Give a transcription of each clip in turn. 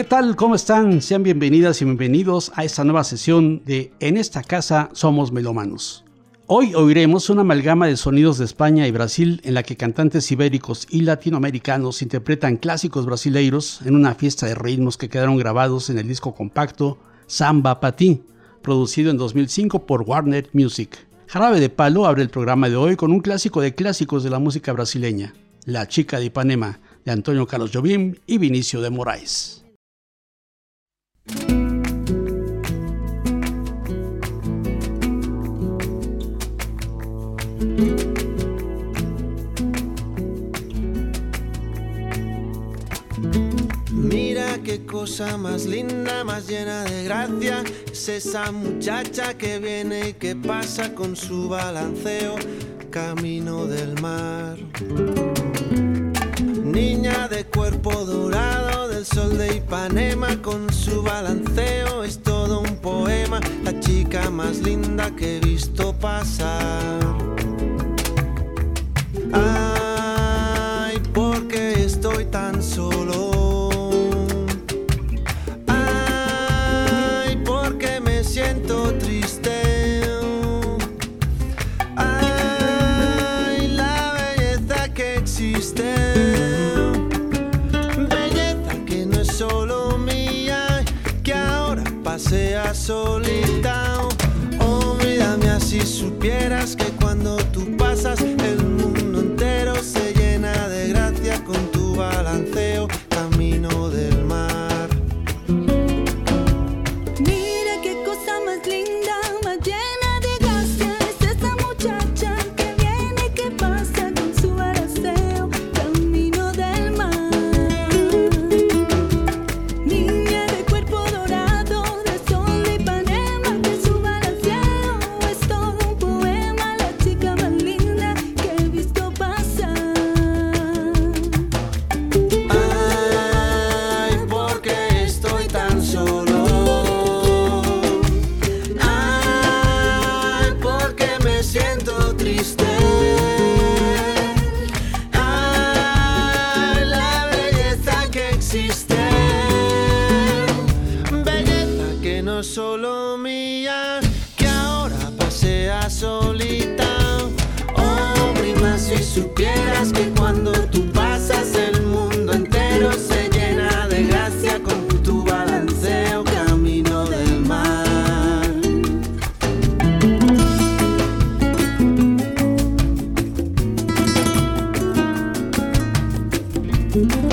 ¿Qué tal? ¿Cómo están? Sean bienvenidas y bienvenidos a esta nueva sesión de En esta casa somos melómanos. Hoy oiremos una amalgama de sonidos de España y Brasil en la que cantantes ibéricos y latinoamericanos interpretan clásicos brasileiros en una fiesta de ritmos que quedaron grabados en el disco compacto Samba Patí, producido en 2005 por Warner Music. Jarabe de Palo abre el programa de hoy con un clásico de clásicos de la música brasileña, La chica de Ipanema, de Antonio Carlos Jobim y Vinicio de Moraes. Mira qué cosa más linda, más llena de gracia. Es esa muchacha que viene y que pasa con su balanceo camino del mar. Niña de cuerpo dorado del sol de Ipanema con su balanceo es todo un poema, la chica más linda que he visto pasar. verás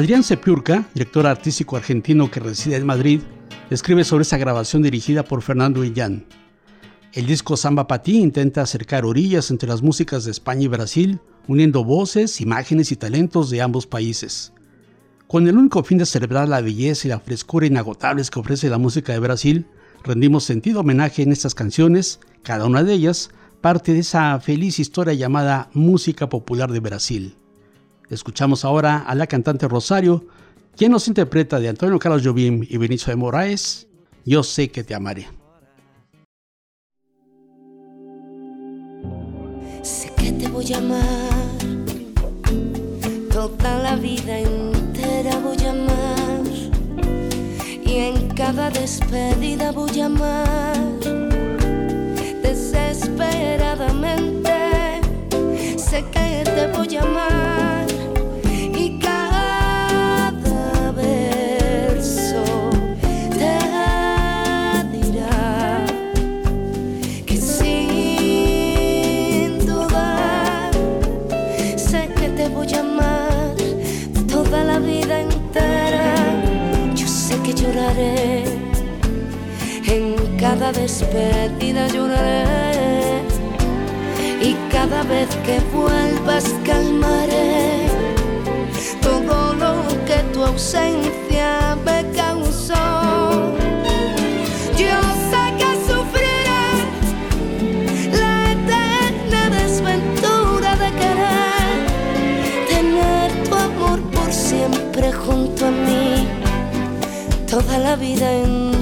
Adrián Sepiurca, director artístico argentino que reside en Madrid, escribe sobre esa grabación dirigida por Fernando Illán. El disco Samba Patí intenta acercar orillas entre las músicas de España y Brasil, uniendo voces, imágenes y talentos de ambos países. Con el único fin de celebrar la belleza y la frescura inagotables que ofrece la música de Brasil, rendimos sentido homenaje en estas canciones, cada una de ellas parte de esa feliz historia llamada música popular de Brasil. Escuchamos ahora a la cantante Rosario, quien nos interpreta de Antonio Carlos Jobim y Benicio de Moraes, Yo sé que te amaré. Sé que te voy a amar, toda la vida entera voy a amar, y en cada despedida voy a amar, desesperadamente, sé que te voy a amar. En despedida lloraré y cada vez que vuelvas calmaré todo lo que tu ausencia me causó. Yo sé que sufriré la eterna desventura de querer tener tu amor por siempre junto a mí toda la vida entera.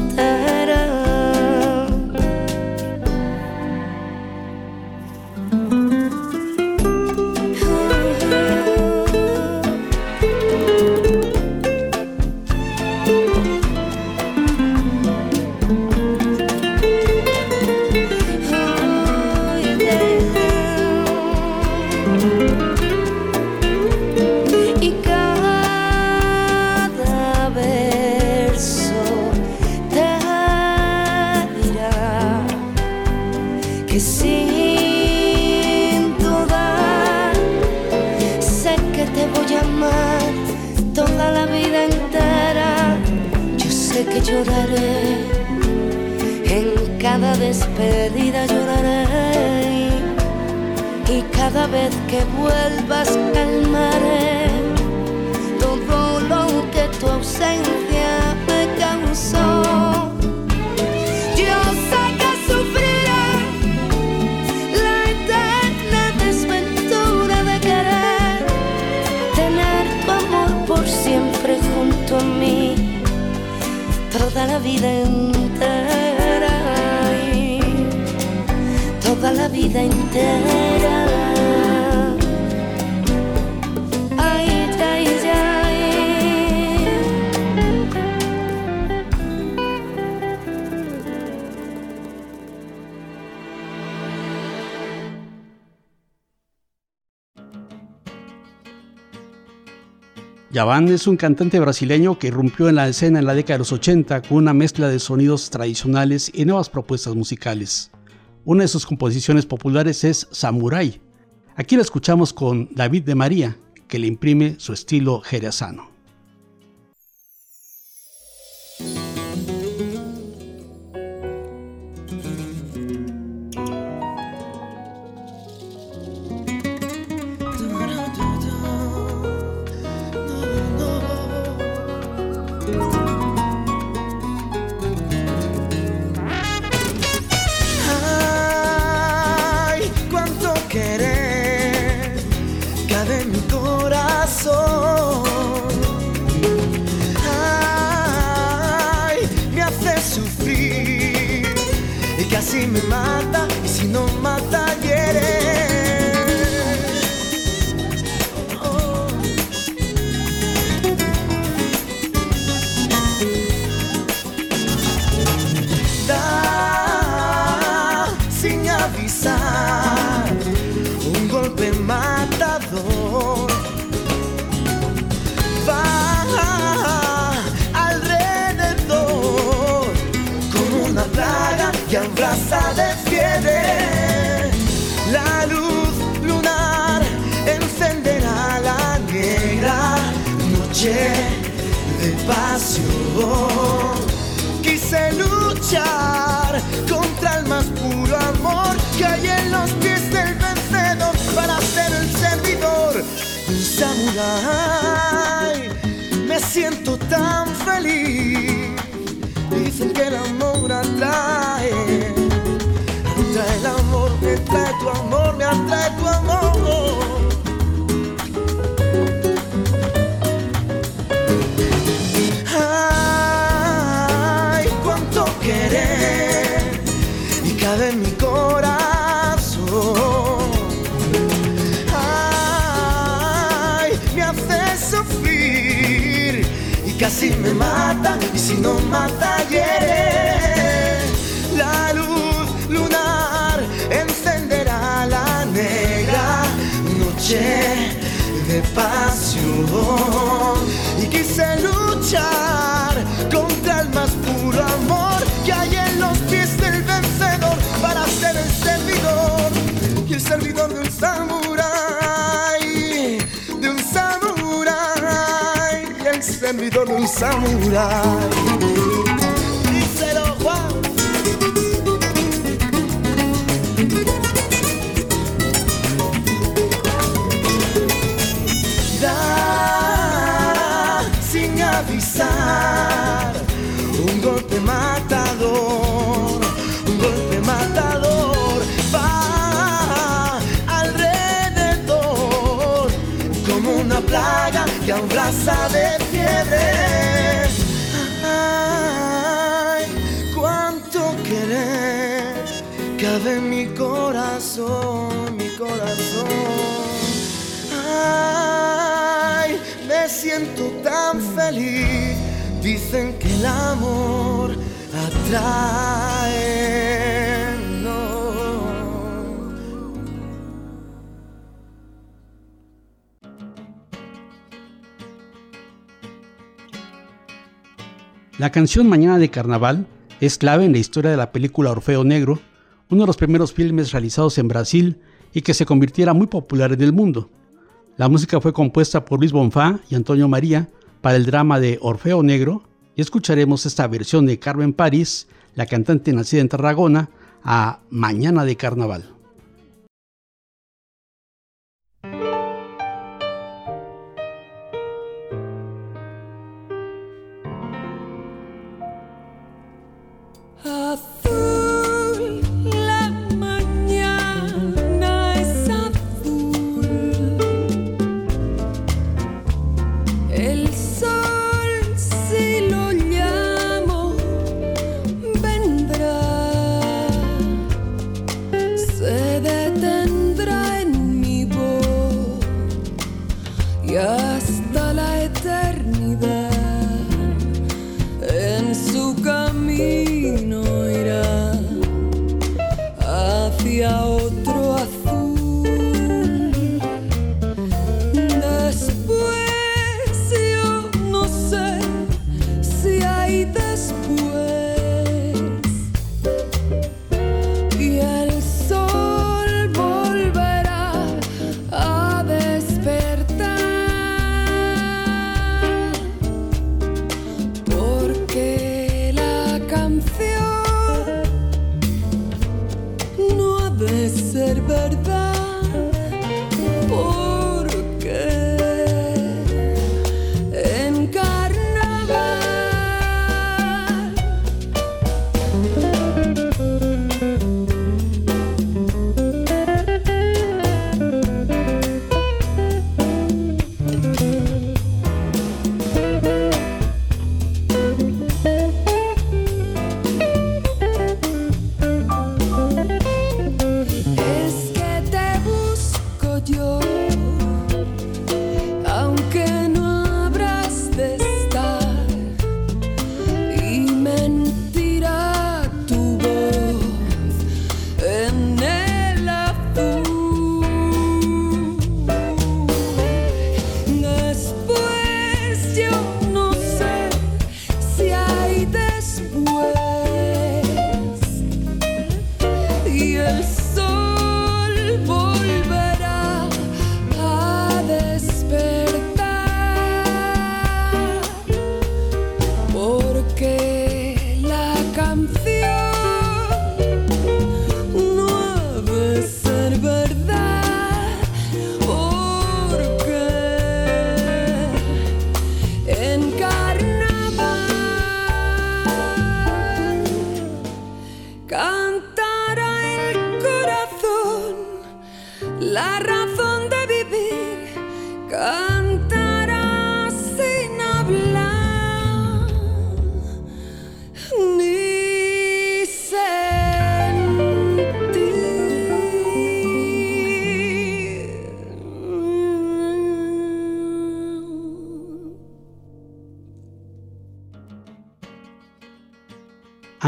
Es un cantante brasileño que irrumpió en la escena en la década de los 80 con una mezcla de sonidos tradicionales y nuevas propuestas musicales. Una de sus composiciones populares es Samurai. Aquí la escuchamos con David de María, que le imprime su estilo jerezano. Casi me mata y si no mata hiere. La luz lunar encenderá la negra noche de pasión y quise luchar contra el más puro amor que hay en los pies del vencedor para ser el servidor y el servidor de un servidor de un samurái. Díselo, Juan. da sin avisar. Un golpe matador, un golpe matador va alrededor como una plaga que abraza Ay, cuánto querer cabe en mi corazón, mi corazón. Ay, me siento tan feliz. Dicen que el amor atrae. La canción Mañana de Carnaval es clave en la historia de la película Orfeo Negro, uno de los primeros filmes realizados en Brasil y que se convirtiera muy popular en el mundo. La música fue compuesta por Luis Bonfá y Antonio María para el drama de Orfeo Negro y escucharemos esta versión de Carmen París, la cantante nacida en Tarragona, a Mañana de Carnaval.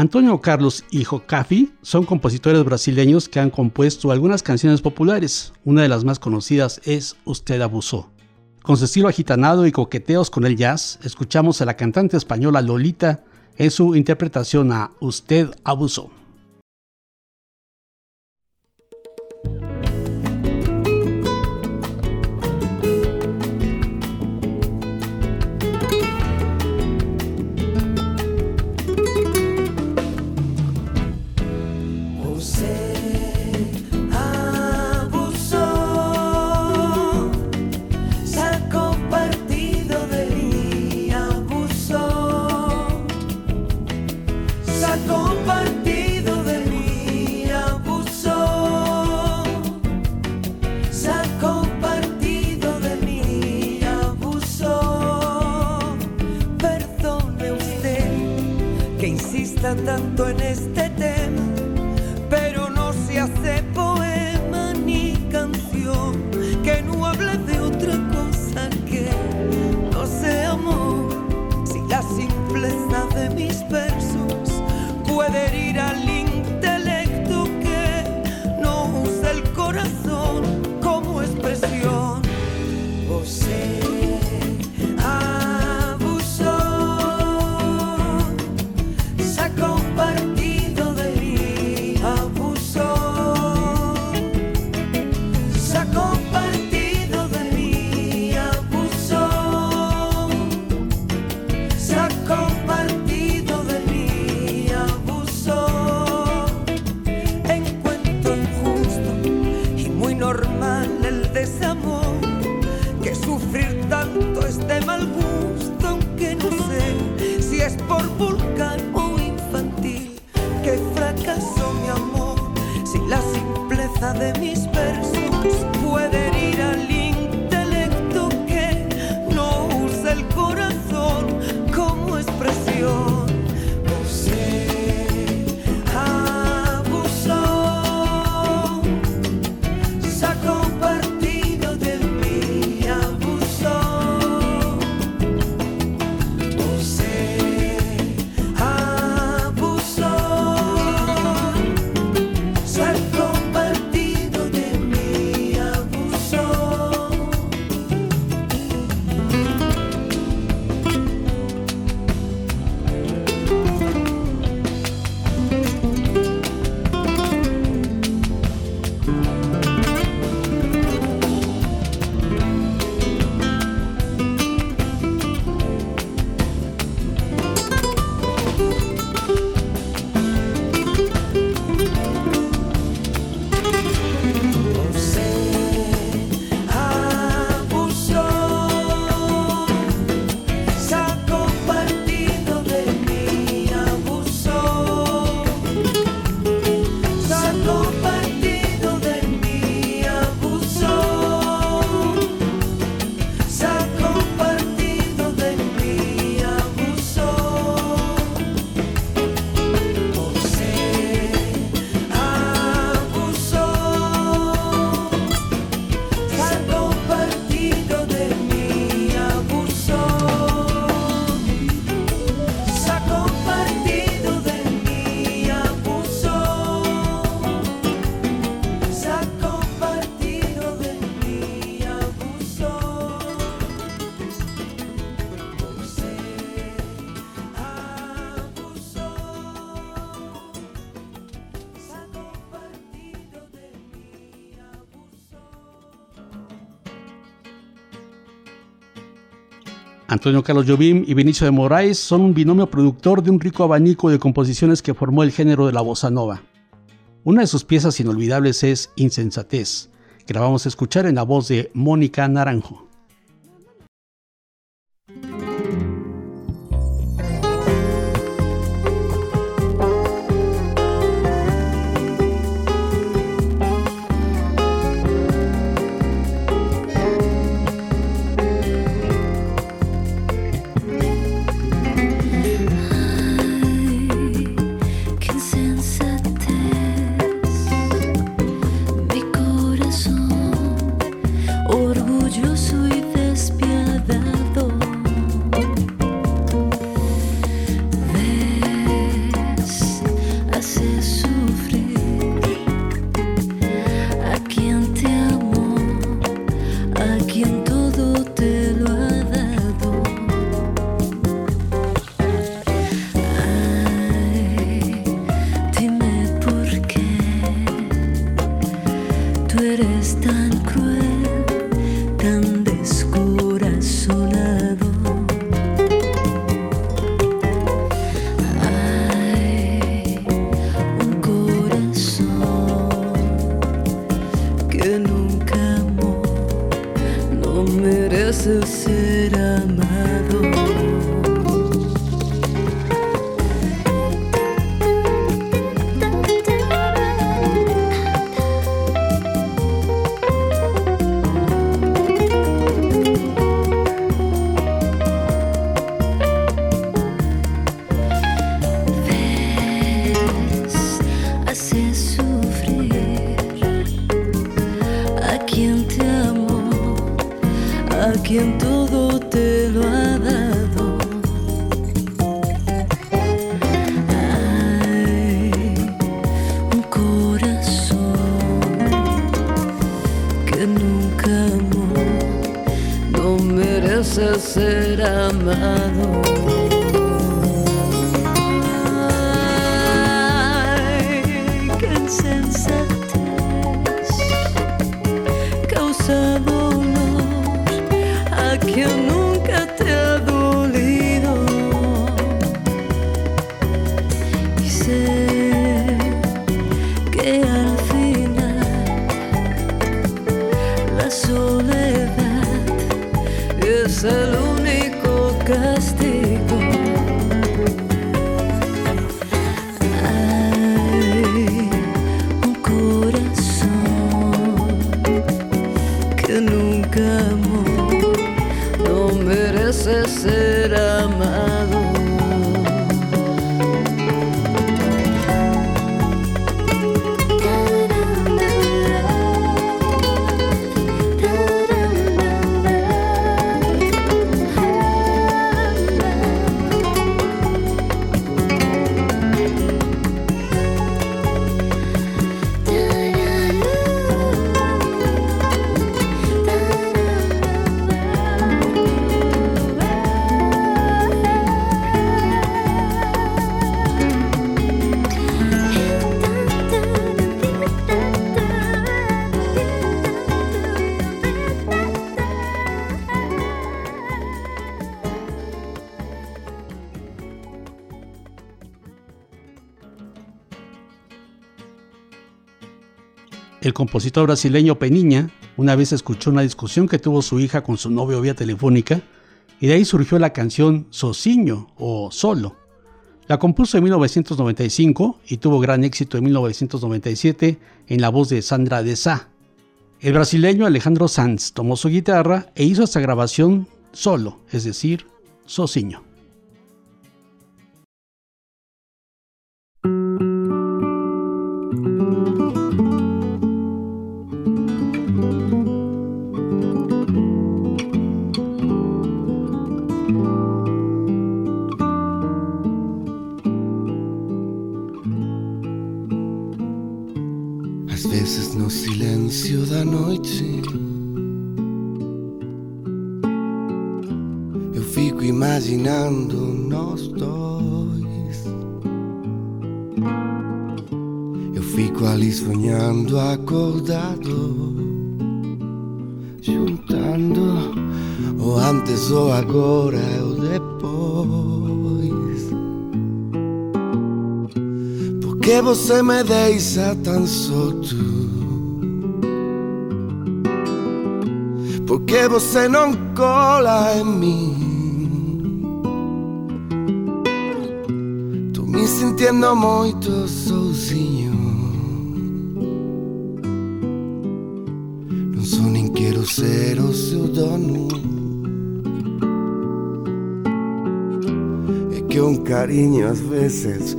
Antonio Carlos y Jocafi son compositores brasileños que han compuesto algunas canciones populares. Una de las más conocidas es Usted abusó. Con su estilo agitanado y coqueteos con el jazz, escuchamos a la cantante española Lolita en su interpretación a Usted abusó. Antonio Carlos Jobim y Benicio de Moraes son un binomio productor de un rico abanico de composiciones que formó el género de la bossa nova. Una de sus piezas inolvidables es Insensatez, que la vamos a escuchar en la voz de Mónica Naranjo. Quien todo te lo ha dado. Hay un corazón que nunca amó, no merece ser amado. El compositor brasileño Peniña una vez escuchó una discusión que tuvo su hija con su novio vía telefónica y de ahí surgió la canción Socinho o Solo. La compuso en 1995 y tuvo gran éxito en 1997 en la voz de Sandra de Sá. El brasileño Alejandro Sanz tomó su guitarra e hizo esta grabación solo, es decir, Socinho. Você me deixa tão solto? Porque você não cola em mim. Tô me sentindo muito sozinho. Não sou nem quero ser o seu dono. É que um carinho às vezes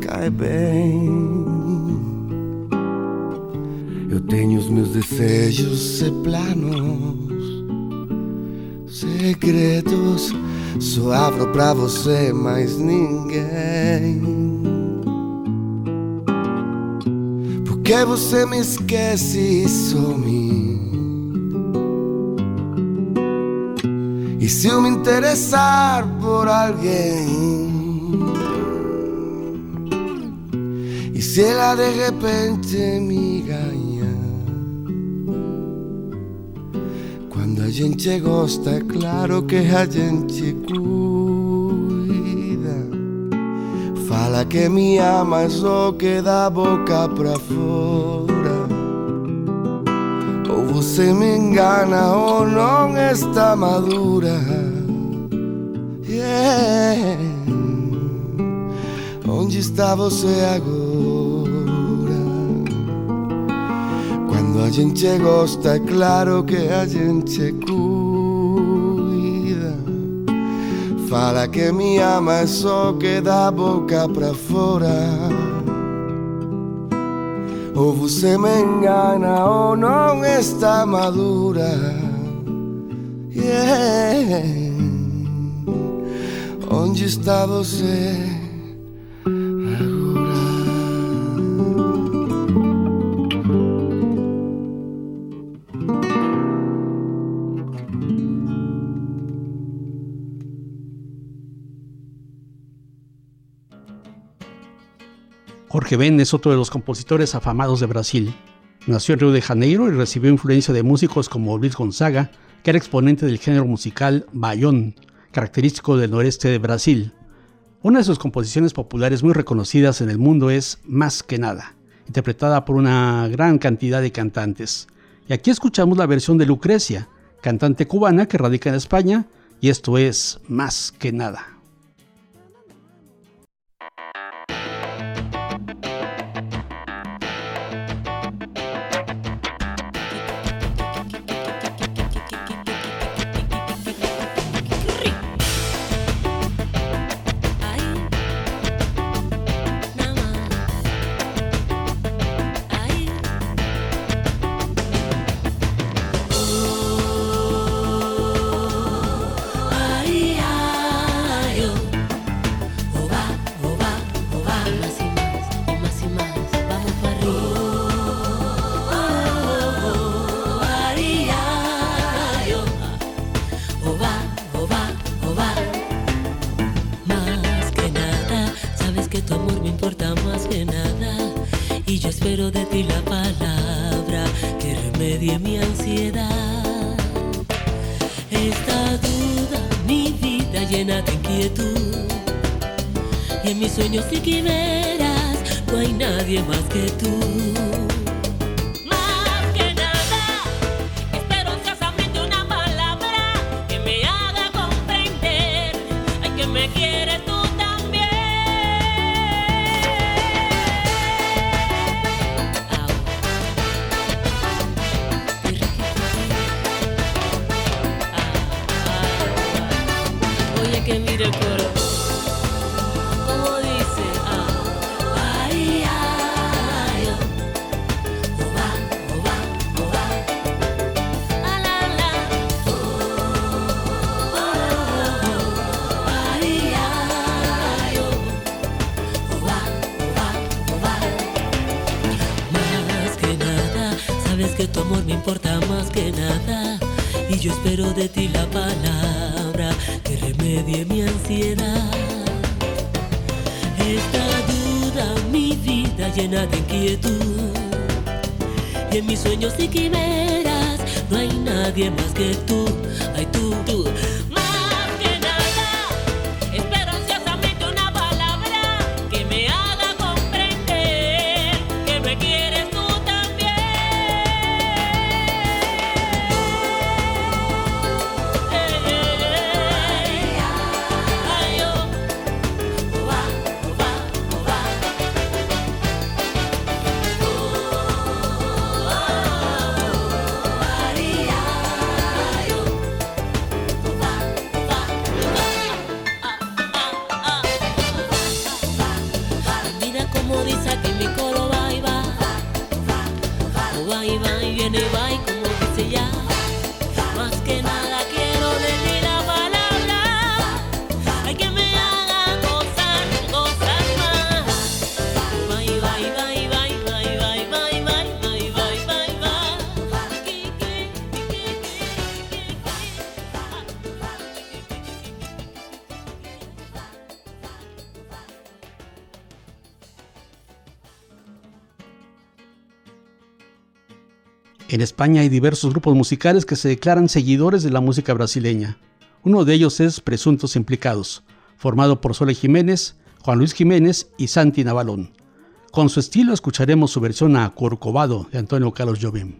cai bem. Eu tenho os meus desejos planos segredos só abro pra você, mais ninguém. Porque você me esquece e some. E se eu me interessar por alguém? Ela de repente me ganha? a gente gosta, claro que a gente cuida. Fala que me ama, só que da boca pra fora. Ou você me engana ou não está madura. Yeah. Onde está você agora? xente gosta, claro que a xente cuida Fala que me ama e só que da boca pra fora Ou você me engana ou non está madura yeah. Onde está você? Jorge Ben es otro de los compositores afamados de Brasil. Nació en Río de Janeiro y recibió influencia de músicos como Luis Gonzaga, que era exponente del género musical bayón, característico del noreste de Brasil. Una de sus composiciones populares muy reconocidas en el mundo es Más que nada, interpretada por una gran cantidad de cantantes. Y aquí escuchamos la versión de Lucrecia, cantante cubana que radica en España, y esto es Más que nada. political En España hay diversos grupos musicales que se declaran seguidores de la música brasileña. Uno de ellos es Presuntos Implicados, formado por Sole Jiménez, Juan Luis Jiménez y Santi Navalón. Con su estilo escucharemos su versión a Corcovado de Antonio Carlos Jobim.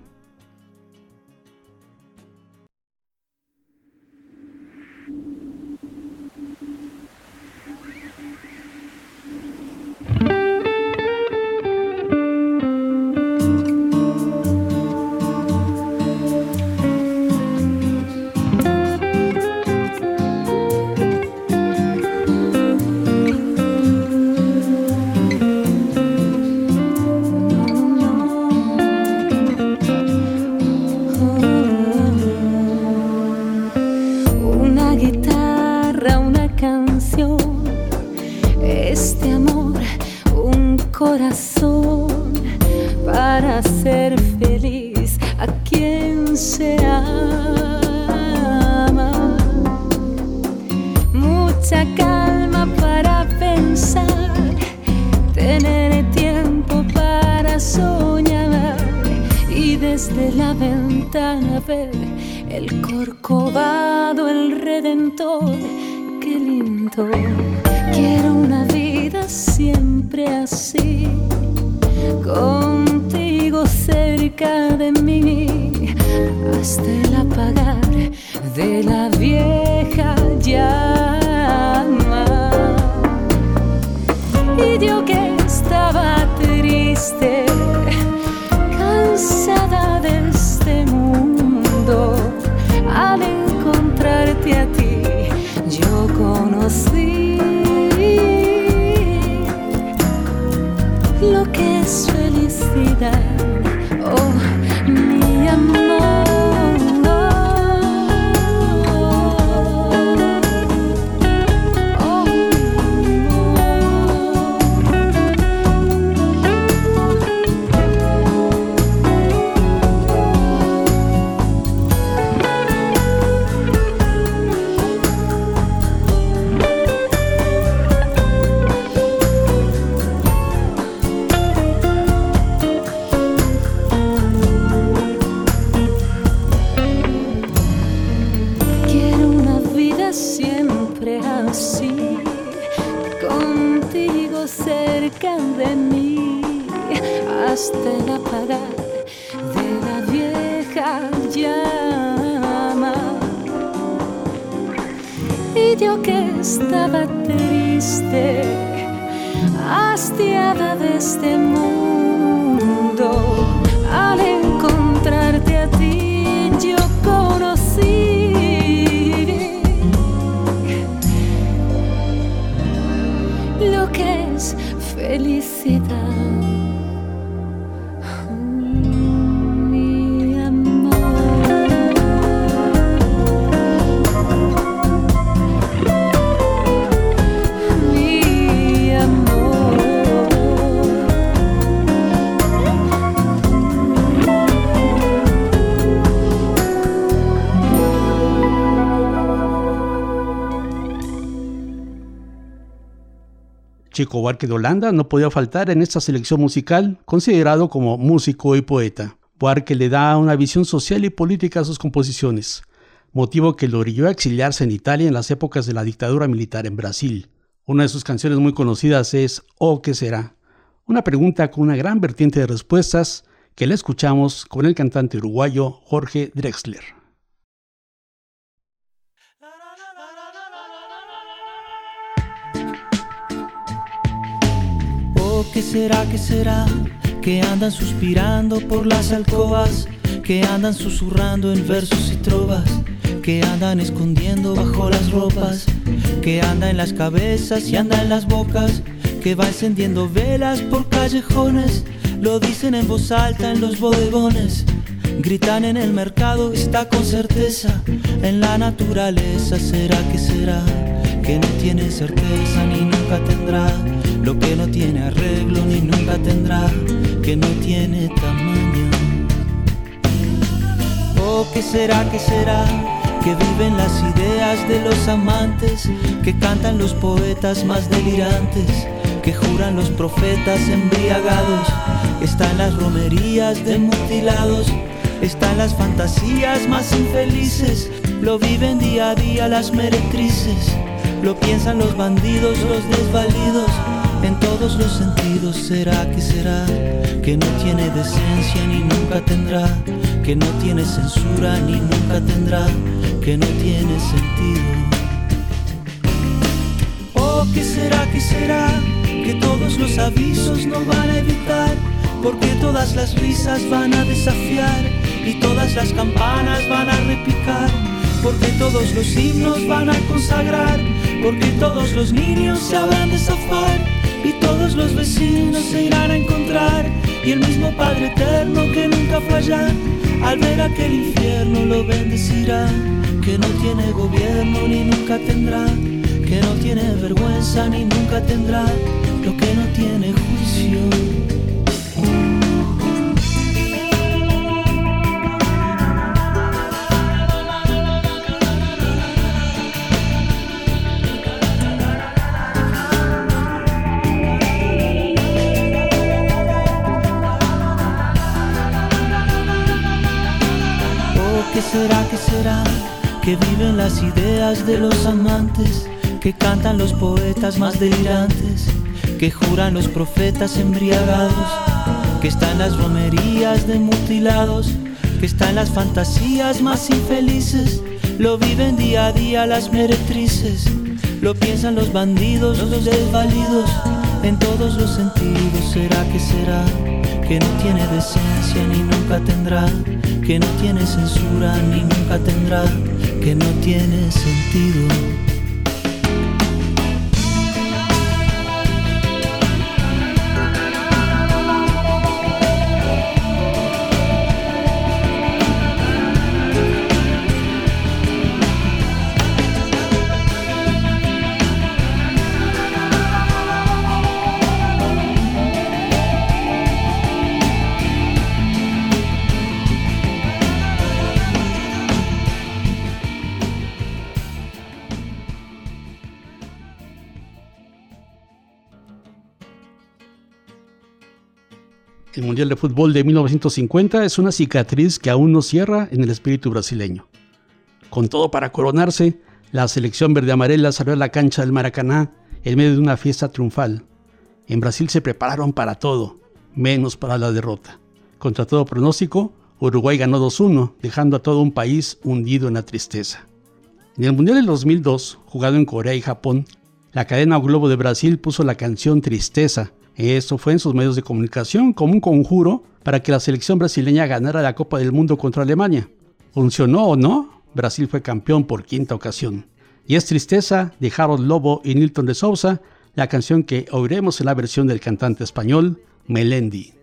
Chico Buarque de Holanda no podía faltar en esta selección musical, considerado como músico y poeta. Buarque le da una visión social y política a sus composiciones, motivo que lo orilló a exiliarse en Italia en las épocas de la dictadura militar en Brasil. Una de sus canciones muy conocidas es Oh, ¿qué será? Una pregunta con una gran vertiente de respuestas que la escuchamos con el cantante uruguayo Jorge Drexler. ¿Qué será, qué será? Que andan suspirando por las alcobas, que andan susurrando en versos y trovas, que andan escondiendo bajo las ropas, que anda en las cabezas y anda en las bocas, que va encendiendo velas por callejones, lo dicen en voz alta en los bodegones. Gritan en el mercado, está con certeza, en la naturaleza será que será, que no tiene certeza ni nunca tendrá, lo que no tiene arreglo ni nunca tendrá, que no tiene tamaño. Oh, ¿qué será, qué será? Que viven las ideas de los amantes, que cantan los poetas más delirantes, que juran los profetas embriagados, están las romerías de mutilados, están las fantasías más infelices, lo viven día a día las meretrices, lo piensan los bandidos, los desvalidos, en todos los sentidos será que será, que no tiene decencia ni nunca tendrá, que no tiene censura ni nunca tendrá, que no tiene sentido. Oh, ¿qué será, qué será? Que todos los avisos no van a evitar, porque todas las risas van a desafiar y todas las campanas van a repicar, porque todos los himnos van a consagrar, porque todos los niños se habrán de zafar y todos los vecinos se irán a encontrar. Y el mismo Padre eterno que nunca falla al ver aquel infierno lo bendecirá. Que no tiene gobierno ni nunca tendrá. Que no tiene vergüenza ni nunca tendrá. Lo que no tiene juicio Que viven las ideas de los amantes, que cantan los poetas más delirantes, que juran los profetas embriagados, que están las romerías de mutilados, que están las fantasías más infelices, lo viven día a día las meretrices, lo piensan los bandidos, los desvalidos, en todos los sentidos. ¿Será que será? Que no tiene decencia ni nunca tendrá, que no tiene censura ni nunca tendrá, que no tiene sentido. El Mundial de Fútbol de 1950 es una cicatriz que aún no cierra en el espíritu brasileño. Con todo para coronarse, la selección verde-amarela salió a la cancha del Maracaná en medio de una fiesta triunfal. En Brasil se prepararon para todo, menos para la derrota. Contra todo pronóstico, Uruguay ganó 2-1, dejando a todo un país hundido en la tristeza. En el Mundial del 2002, jugado en Corea y Japón, la cadena Globo de Brasil puso la canción Tristeza, esto fue en sus medios de comunicación como un conjuro para que la selección brasileña ganara la Copa del Mundo contra Alemania. ¿Funcionó o no? Brasil fue campeón por quinta ocasión. Y es Tristeza de Harold Lobo y Nilton de Sousa, la canción que oiremos en la versión del cantante español Melendi.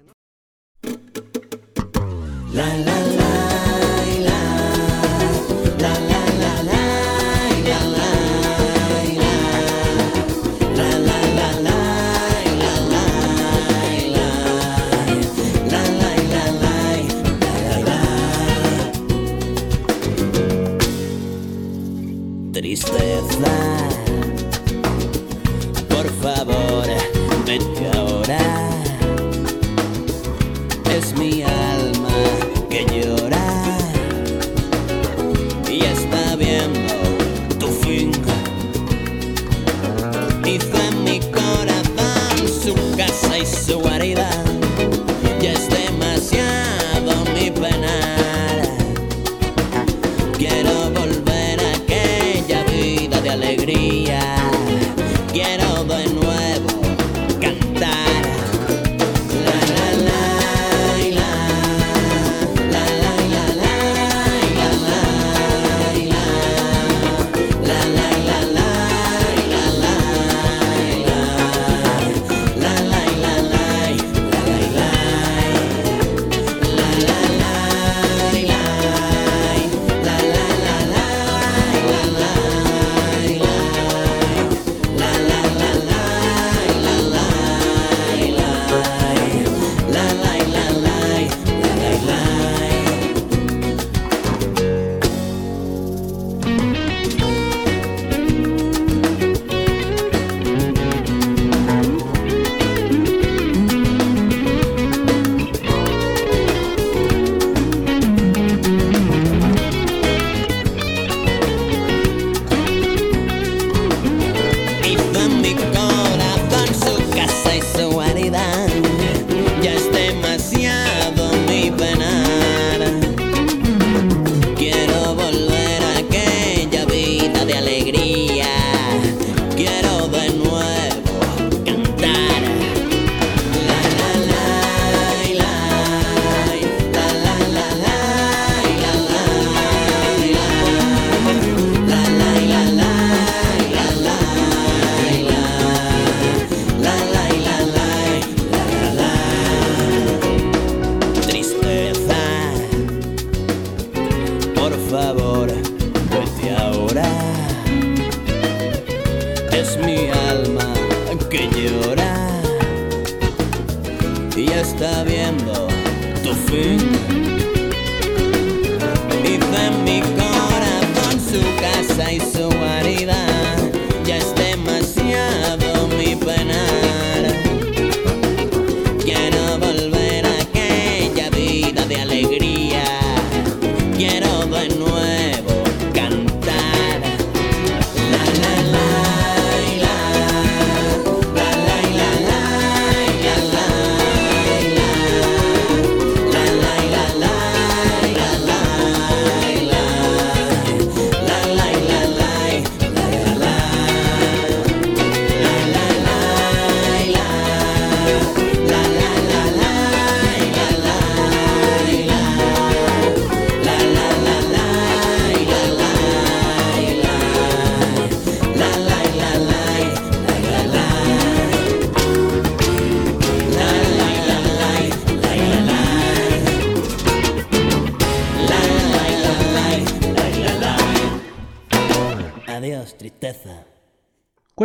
Por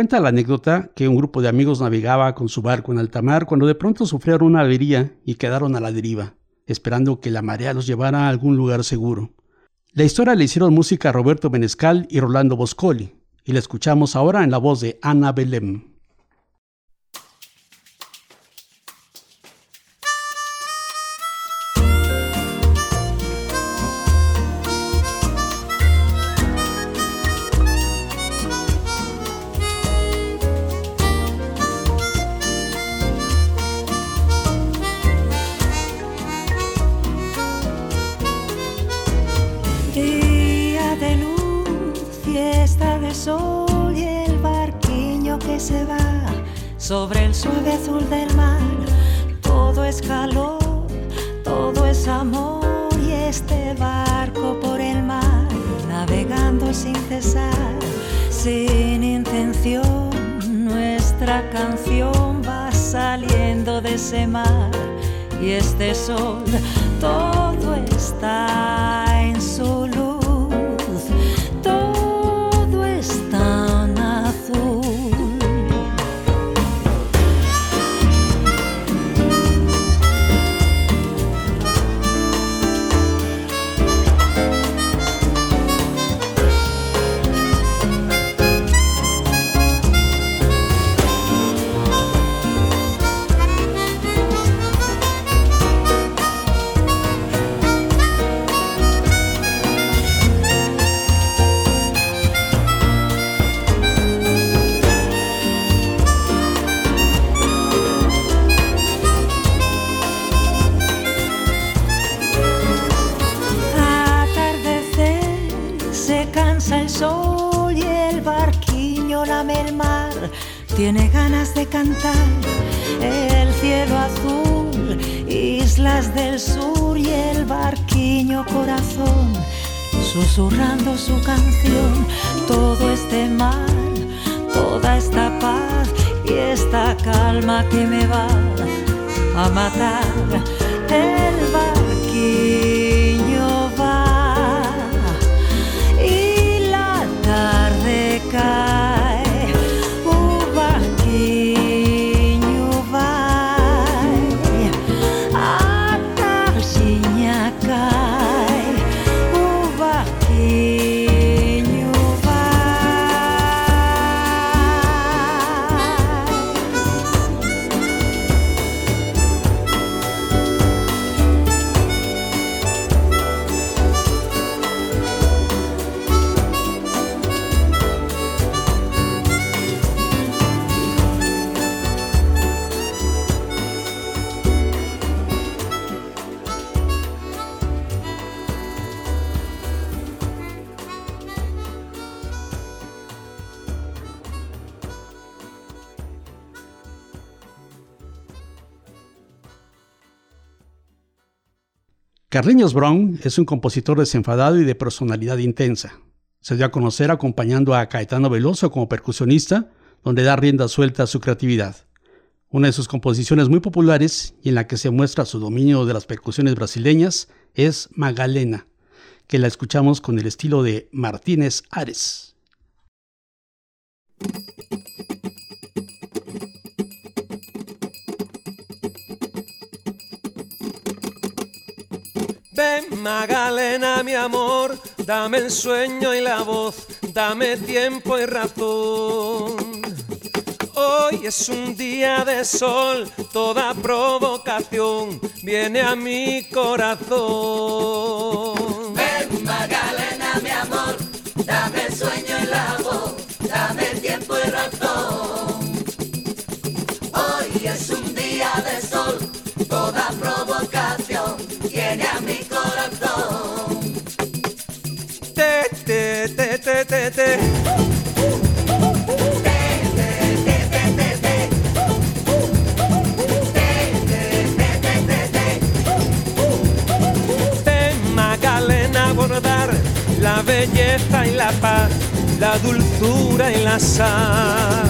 Cuenta la anécdota que un grupo de amigos navegaba con su barco en alta mar cuando de pronto sufrieron una avería y quedaron a la deriva, esperando que la marea los llevara a algún lugar seguro. La historia le hicieron música a Roberto Benescal y Rolando Boscoli, y la escuchamos ahora en la voz de Ana Belém. Sobre el suave azul del mar. Todo es calor, todo es amor y este barco por el mar, navegando sin cesar, sin intención. Nuestra canción va saliendo de ese mar y este sol, todo está tiene ganas de cantar. El cielo azul, islas del sur y el barquiño corazón, susurrando su canción, todo este mar, toda esta paz y esta calma que me va a matar. El barquiño Carliños Brown es un compositor desenfadado y de personalidad intensa. Se dio a conocer acompañando a Caetano Veloso como percusionista, donde da rienda suelta a su creatividad. Una de sus composiciones muy populares y en la que se muestra su dominio de las percusiones brasileñas es Magalena, que la escuchamos con el estilo de Martínez Ares. Magalena, mi amor, dame el sueño y la voz, dame tiempo y razón. Hoy es un día de sol, toda provocación viene a mi corazón. Ven Magalena, mi amor, dame el sueño y la voz, dame tiempo y razón. Hoy es un día de sol, toda provocación Magalena abordar la belleza y la paz, la dulzura y la sal.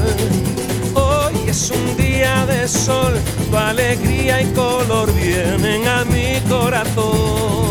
Hoy es un día de sol, tu alegría y color vienen a mi corazón.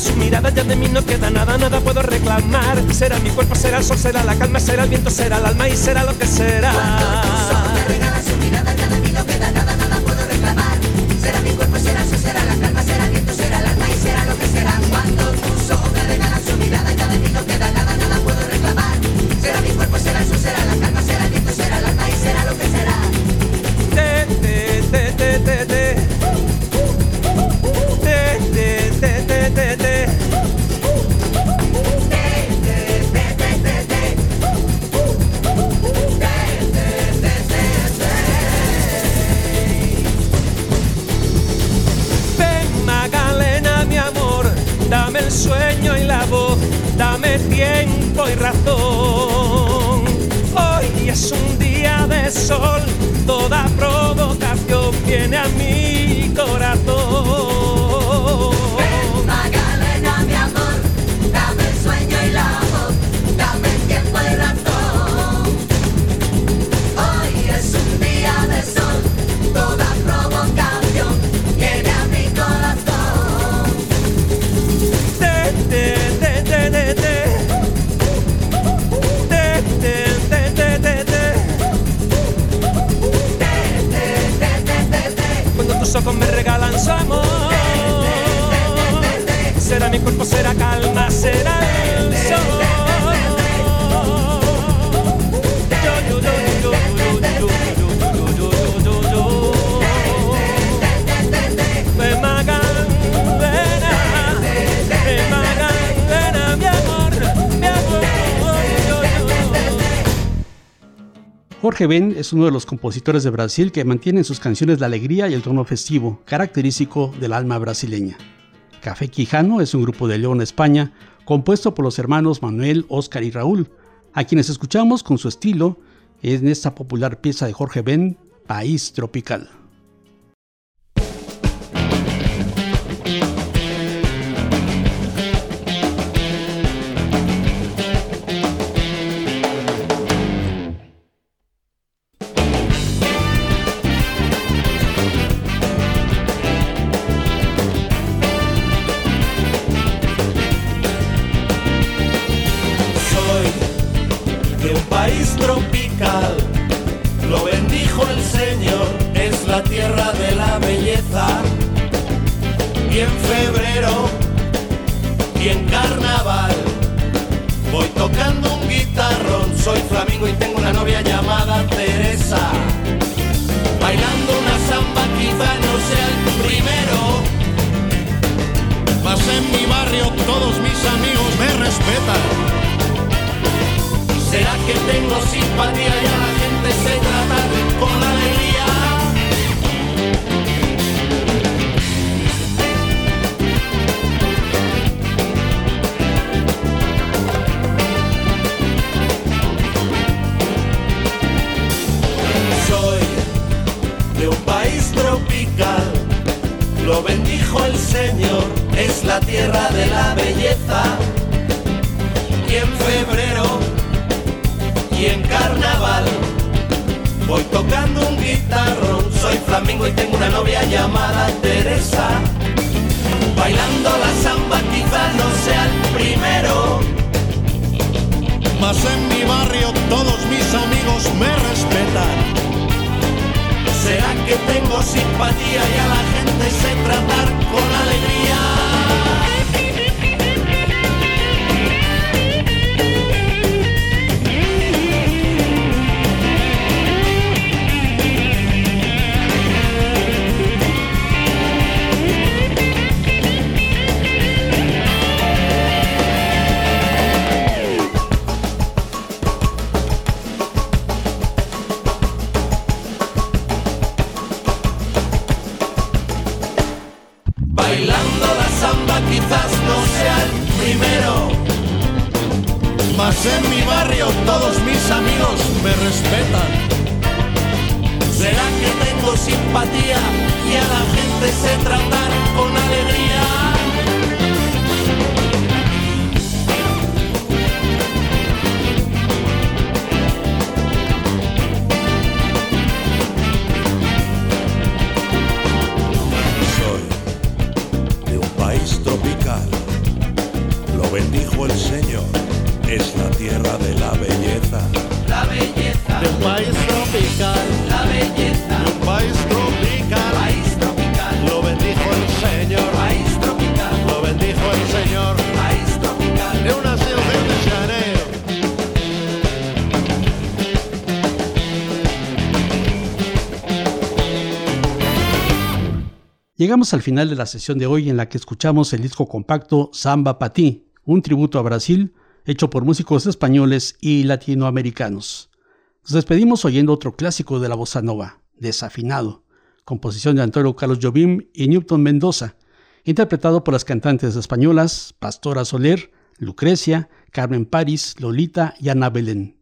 Su mirada, ya de mí no queda nada, nada puedo reclamar. Será mi cuerpo, será el sol, será la calma, será el viento, será el alma y será lo que será. Toda provocación viene a mi corazón. cuerpo será calma, será el sol. Jorge Ben es uno de los compositores de Brasil que mantiene en sus canciones la alegría y el tono festivo, característico del alma brasileña. Café Quijano es un grupo de León, España, compuesto por los hermanos Manuel, Oscar y Raúl, a quienes escuchamos con su estilo en esta popular pieza de Jorge Ben, País Tropical. Soy flamenco y tengo una novia llamada Teresa. Bailando una samba quizá no sea el primero, mas en mi barrio todos mis amigos me respetan. ¿Será que tengo simpatía y a la gente sé tratar con alegría? Bendijo el Señor, es la tierra de la belleza. Y en febrero y en carnaval voy tocando un guitarrón, soy flamenco y tengo una novia llamada Teresa. Bailando la samba quizás no sea el primero, mas en mi barrio todos mis amigos me respetan. ¿Será que tengo simpatía y a la gente sé tratar con alegría? Respetan. ¿Será que tengo simpatía y a la gente sé tratar Llegamos al final de la sesión de hoy en la que escuchamos el disco compacto Samba Pa' Ti, un tributo a Brasil hecho por músicos españoles y latinoamericanos. Nos despedimos oyendo otro clásico de la bossa nova, Desafinado, composición de Antonio Carlos Jobim y Newton Mendoza, interpretado por las cantantes españolas Pastora Soler, Lucrecia, Carmen París, Lolita y Ana Belén.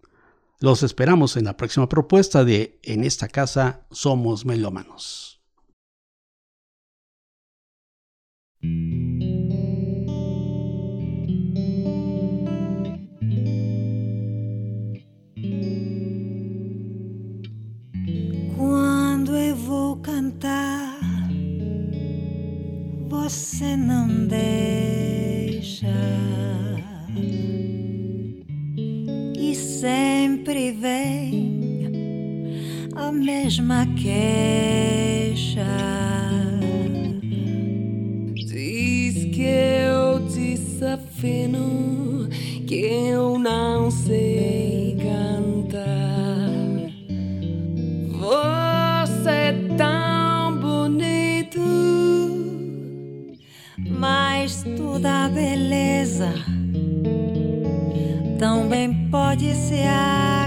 Los esperamos en la próxima propuesta de En esta casa somos melómanos. Quando eu vou cantar, você não deixa. E sempre vem a mesma queixa. Desafino, que eu não sei cantar. Você é tão bonito, mas toda beleza também pode se acabar.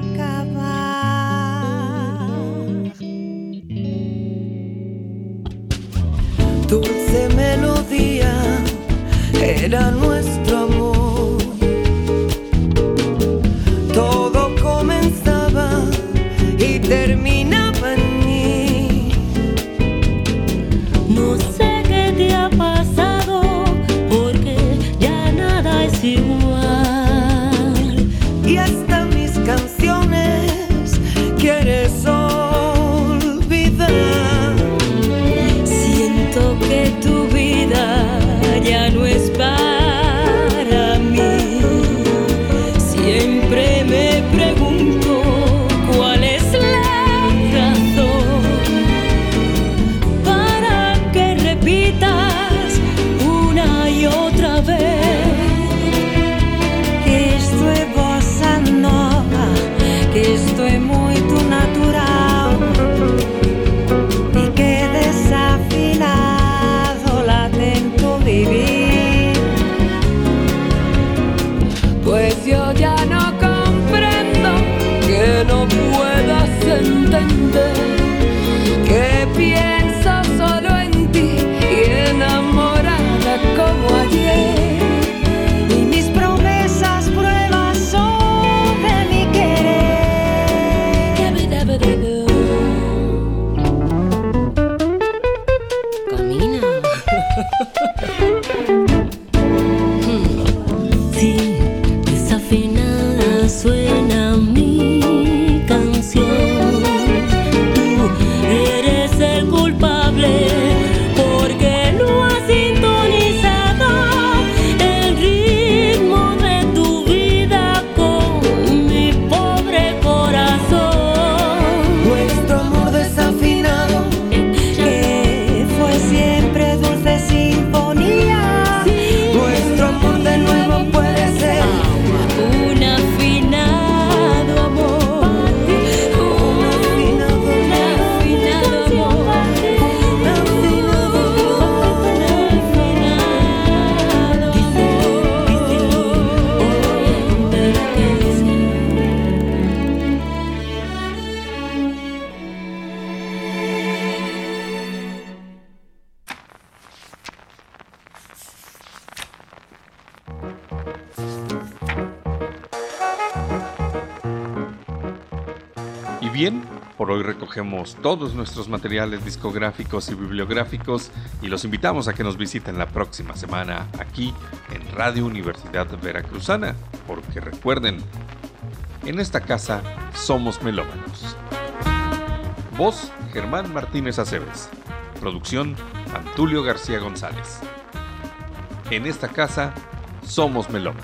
Dulce melodía era nuestro recogemos todos nuestros materiales discográficos y bibliográficos y los invitamos a que nos visiten la próxima semana aquí en Radio Universidad Veracruzana, porque recuerden, en esta casa somos melómanos. Voz, Germán Martínez Aceves. Producción, Antulio García González. En esta casa somos melómanos.